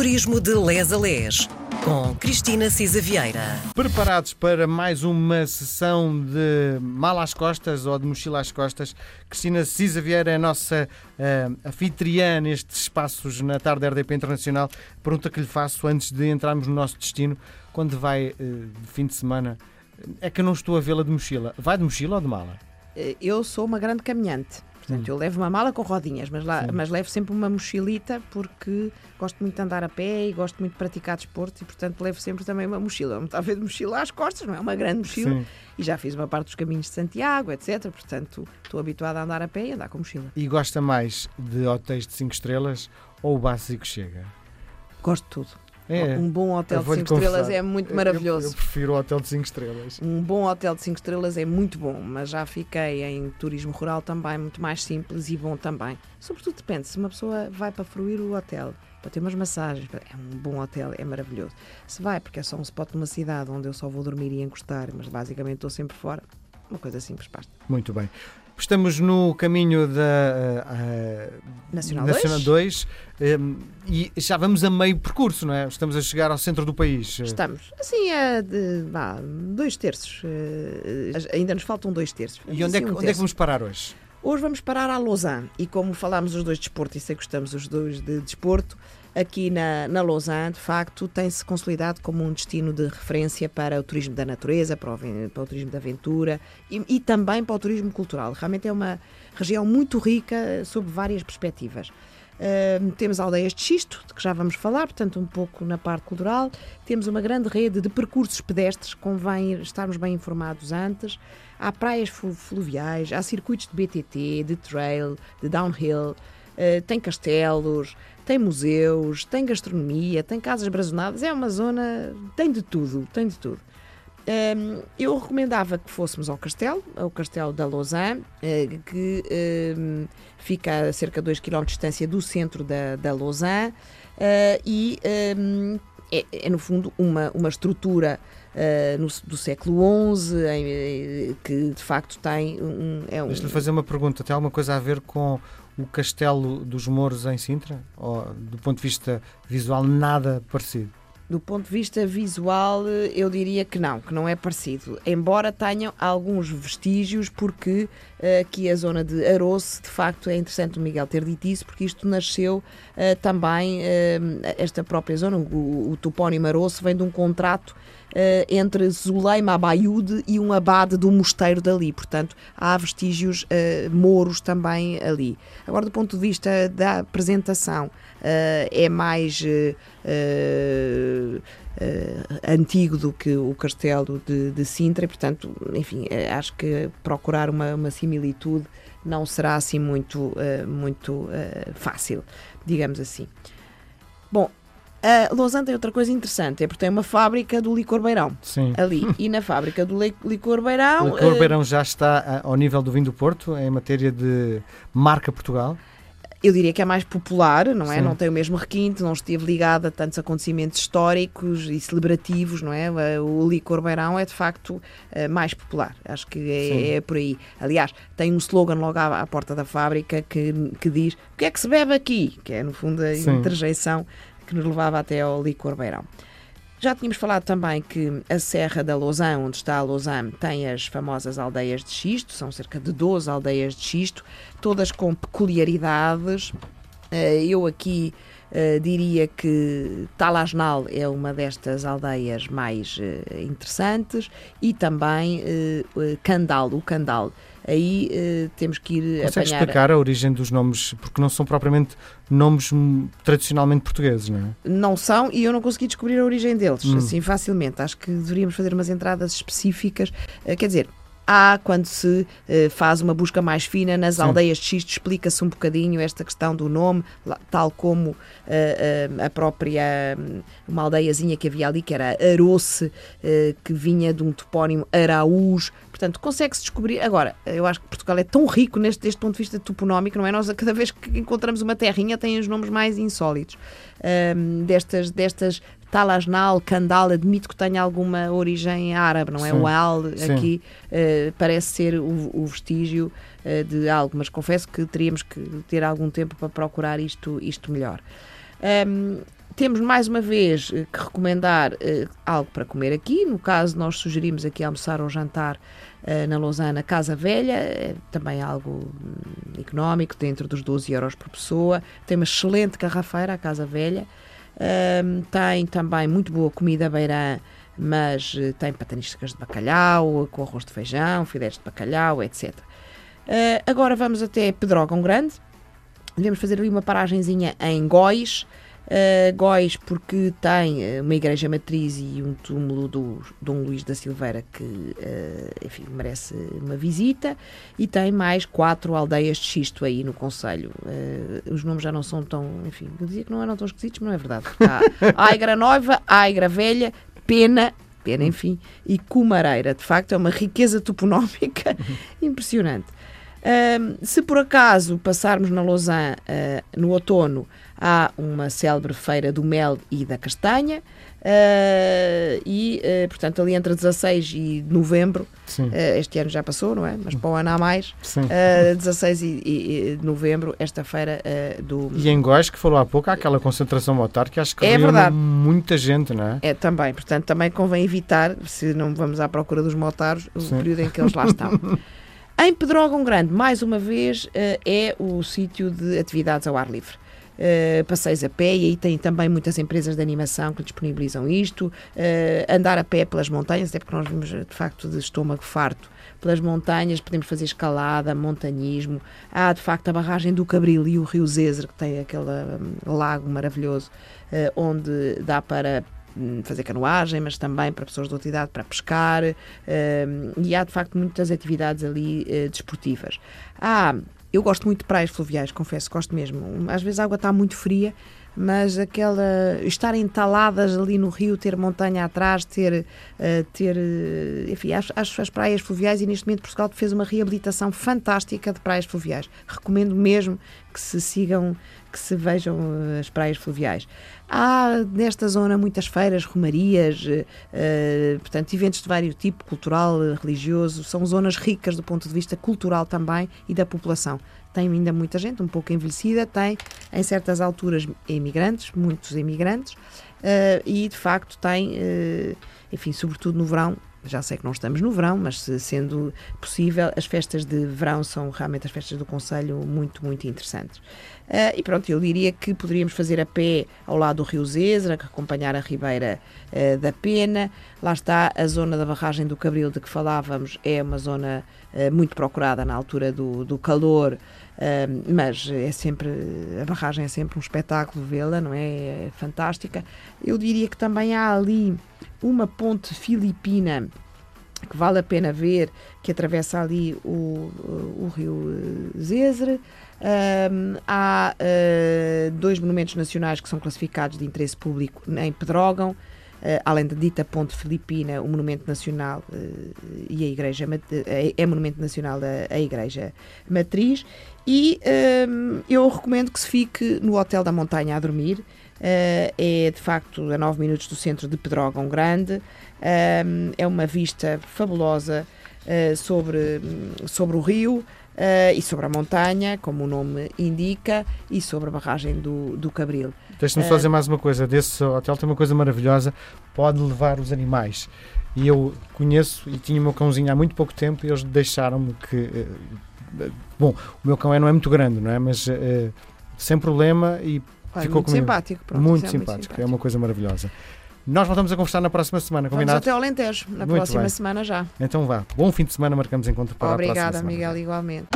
Turismo de Les a Les, com Cristina Cisa Vieira. Preparados para mais uma sessão de mala às costas ou de mochila às costas, Cristina Cisa Vieira é a nossa uh, anfitriã nestes espaços na tarde da RDP Internacional. Pergunta que lhe faço antes de entrarmos no nosso destino, quando vai uh, de fim de semana, é que eu não estou a vê-la de mochila. Vai de mochila ou de mala? Eh, eu sou uma grande caminhante. Portanto, hum. eu levo uma mala com rodinhas, mas, lá, mas levo sempre uma mochilita porque gosto muito de andar a pé e gosto muito de praticar desporto e, portanto, levo sempre também uma mochila. Talvez mochila às costas, não é uma grande mochila. Sim. E já fiz uma parte dos caminhos de Santiago, etc. Portanto, estou habituada a andar a pé e andar com mochila. E gosta mais de hotéis de 5 estrelas ou o básico chega? Gosto de tudo. É. Um bom hotel de 5 estrelas é muito maravilhoso. Eu, eu, prefiro o hotel de 5 estrelas. Um bom hotel de 5 estrelas é muito bom, mas já fiquei em turismo rural também, muito mais simples e bom também. Sobretudo depende, se uma pessoa vai para fruir o hotel, para ter umas massagens, é um bom hotel, é maravilhoso. Se vai porque é só um spot numa cidade onde eu só vou dormir e encostar, mas basicamente estou sempre fora, uma coisa simples basta. Muito bem. Estamos no caminho da uh, Nacional, Nacional 2, 2 um, e já vamos a meio percurso, não é? Estamos a chegar ao centro do país. Estamos. Assim, é de, dois terços. Uh, ainda nos faltam dois terços. E onde, é assim, é que, um onde é que vamos parar hoje? Hoje vamos parar a Lausanne e como falámos os dois de desporto e sei que gostamos os dois de desporto, aqui na, na Lausanne, de facto, tem-se consolidado como um destino de referência para o turismo da natureza, para o, para o turismo da aventura e, e, também para o turismo cultural. Realmente é uma região muito rica sob várias perspectivas. Uh, temos aldeias de xisto, de que já vamos falar, portanto, um pouco na parte cultural. Temos uma grande rede de percursos pedestres, convém estarmos bem informados antes. Há praias fluviais, há circuitos de BTT, de trail, de downhill, uh, tem castelos, tem museus, tem gastronomia, tem casas brazonadas. É uma zona, tem de tudo, tem de tudo. Um, ehm, eu recomendava que fôssemos ao castelo, ao castelo da Lausanne, uh, que um, ehm, fica a cerca de 2 km de distância do centro da, da Lausanne uh, e um, ehm, é, é, no fundo uma, uma estrutura uh, no, do século XI, em, eh, que de facto tem um. É um... Deixa-lhe fazer uma pergunta: tem alguma coisa a ver com o Castelo dos Mouros em Sintra? Ou do ponto de vista visual, nada parecido? Do ponto de vista visual, eu diria que não, que não é parecido. Embora tenham alguns vestígios, porque uh, aqui a zona de Aroce, de facto, é interessante o Miguel ter dito isso, porque isto nasceu uh, também, uh, esta própria zona, o, o topónimo Aroce, vem de um contrato entre Zuleima Abayude e um abade do mosteiro dali. Portanto, há vestígios uh, mouros também ali. Agora, do ponto de vista da apresentação, uh, é mais antigo do que o castelo de, de, Sintra e, portanto, enfim, acho que procurar uma, uma similitude não será assim muito, muito fácil, digamos assim. Bom, Uh, Lausanne tem outra coisa interessante, é porque tem uma fábrica do licor beirão Sim. ali. E na fábrica do licor beirão. O licor uh, beirão já está ao nível do vinho do Porto, em matéria de marca Portugal? eu diria que é mais popular, não é? Sim. Não tem o mesmo requinte, não esteve ligado a tantos acontecimentos históricos e celebrativos, não é? O licor beirão é de facto eh, mais popular, acho que é, é, por aí. Aliás, tem um slogan logo à, à, porta da fábrica que, que diz: O que é que se bebe aqui? Que é, no fundo, a Sim. interjeição que nos levava até ao licor beirão. Já tínhamos falado também que a Serra da Lausanne, onde está a Lausanne, tem as famosas aldeias de xisto, são cerca de 12 aldeias de xisto, todas com peculiaridades. Eh, eu aqui uh, diria que Talasnal é uma destas aldeias mais uh, interessantes e também Candal, o Candal aí uh, temos que ir Consegue apanhar... explicar a origem dos nomes, porque não são propriamente nomes tradicionalmente portugueses, não é? Não são, e eu não consegui descobrir a origem deles, hum. assim, facilmente. Acho que deveríamos fazer umas entradas específicas. Uh, quer dizer, há quando se uh, faz uma busca mais fina nas Sim. aldeias de xisto, explica-se um bocadinho esta questão do nome, tal como uh, uh, a própria um, uma aldeiazinha que havia ali, que era Aroce, que vinha de um topónimo Araújo, Portanto, consegue-se descobrir. Agora, eu acho que Portugal é tão rico neste, deste ponto de vista toponómico, não é? Nós, cada vez que encontramos uma terrinha, tem os nomes mais insólitos. Um, destas, destas Talasnal, Candal, admito que tenha alguma origem árabe, não é? Sim, o Al aqui uh, parece ser o, o vestígio uh, de algo, mas confesso que teríamos que ter algum tempo para procurar isto, isto melhor. Um, temos mais uma vez eh, que recomendar uh, algo para comer aqui. No caso, nós sugerimos aqui almoçar ou jantar uh, na Lousana Casa Velha, é também algo hum, económico, dentro dos 12 euros por pessoa. Tem uma excelente garrafeira, a Casa Velha. Uh, tem também muito boa comida beirã, mas tem pataniscas de bacalhau, com arroz de feijão, filés de bacalhau, etc. agora vamos até Pedrógão Grande. Devemos fazer ali uma paragenzinha em Góis, Uh, Góis, porque tem eh, uma igreja matriz e um túmulo do Dom Luís da Silveira que, uh, enfim, merece uma visita, e tem mais quatro aldeias de xisto aí no Conselho. Uh, os nomes já não são tão, enfim, eu dizia que não eram tão esquisitos, mas não é verdade. Há Aigra Nova, Aigra Velha, Pena, Pena, enfim, e Cumareira. De facto, é uma riqueza toponómica impressionante. se por acaso passarmos na Lausanne no outono, há uma célebre feira do mel e da castanha. Uh, e, uh, portanto, ali entre 16 e novembro, uh, este ano já passou, não é? Mas para o ano há mais, uh, 16 e, e, e, novembro, esta feira do. E em Góis, que falou há pouco, há aquela concentração motar que acho que é verdade. muita gente, não é? É também, portanto, também convém evitar, se não vamos à procura dos motaros, o Sim. período em que eles lá estão. em Pedrógão Grande, mais uma vez, é o sítio de atividades ao ar livre uh, passeios a pé, e aí tem também muitas empresas de animação que disponibilizam isto, uh, andar a pé pelas montanhas, até porque nós vimos de facto de estômago farto pelas montanhas, podemos fazer escalada, montanhismo. Há de facto a barragem do Cabril e o Rio Zezer, que tem aquele um, lago maravilhoso, uh, onde dá para hum, fazer canoagem, mas também para pessoas de outra idade para pescar, uh, e há de facto muitas atividades ali desportivas. Há eu gosto muito de praias fluviais, confesso, gosto mesmo. Às vezes a água está muito fria, mas aquela estar entaladas ali no rio, ter montanha atrás, ter, uh, ter uh, enfim, acho, as praias fluviais e neste momento Portugal fez uma reabilitação fantástica de praias fluviais. Recomendo mesmo que se sigam, que se vejam uh, as praias fluviais. Há nesta zona muitas feiras, romarias, portanto, eventos de vários tipo, cultural, religioso, são zonas ricas do ponto de vista cultural também e da população tem ainda muita gente, um pouco envelhecida, tem em certas alturas imigrantes, muitos imigrantes, uh, e de facto tem, uh, enfim, sobretudo no verão, já sei que não estamos no verão, mas sendo possível, as festas de verão são realmente as festas do Conselho muito, muito interessantes. Uh, e pronto, eu diria que poderíamos fazer a pé ao lado do Rio Zezra, acompanhar a Ribeira uh, da Pena. Lá está a zona da barragem do Cabril de que falávamos, é uma zona uh, muito procurada na altura do, do calor mas é sempre, a barragem é sempre um espetáculo vê-la, não é? É fantástica. Eu diria que também há ali uma ponte filipina que vale a pena ver, que atravessa ali o, o rio Zezre. Há uh, dois monumentos nacionais que são classificados de interesse público em Pedrógão, além da dita Ponte Filipina, o Monumento Nacional uh, e a Igreja é, é Monumento Nacional da a Igreja Matriz. E um, eu recomendo que se fique no Hotel da Montanha a dormir. Uh, é de facto a 9 minutos do centro de Pedrógão Grande. Um, é uma vista fabulosa sobre, sobre o rio. Uh, e sobre a montanha, como o nome indica, e sobre a barragem do, do Cabril. Deixa-me só dizer mais uma coisa: desse hotel tem uma coisa maravilhosa, pode levar os animais. E eu conheço e tinha o meu cãozinho há muito pouco tempo e eles deixaram-me que. Uh, bom, o meu cão é, não é muito grande, não é? Mas sem problema e Olha, ficou muito comigo. Simpático, pronto, muito, é simpático, muito simpático, é uma coisa maravilhosa. Nós voltamos a conversar na próxima semana, combinado? Vamos até ao Alentejo, na muito próxima bem. semana já. Então vá. Bom fim de semana, marcamos encontro para Obrigada, a próxima semana. Miguel, igualmente.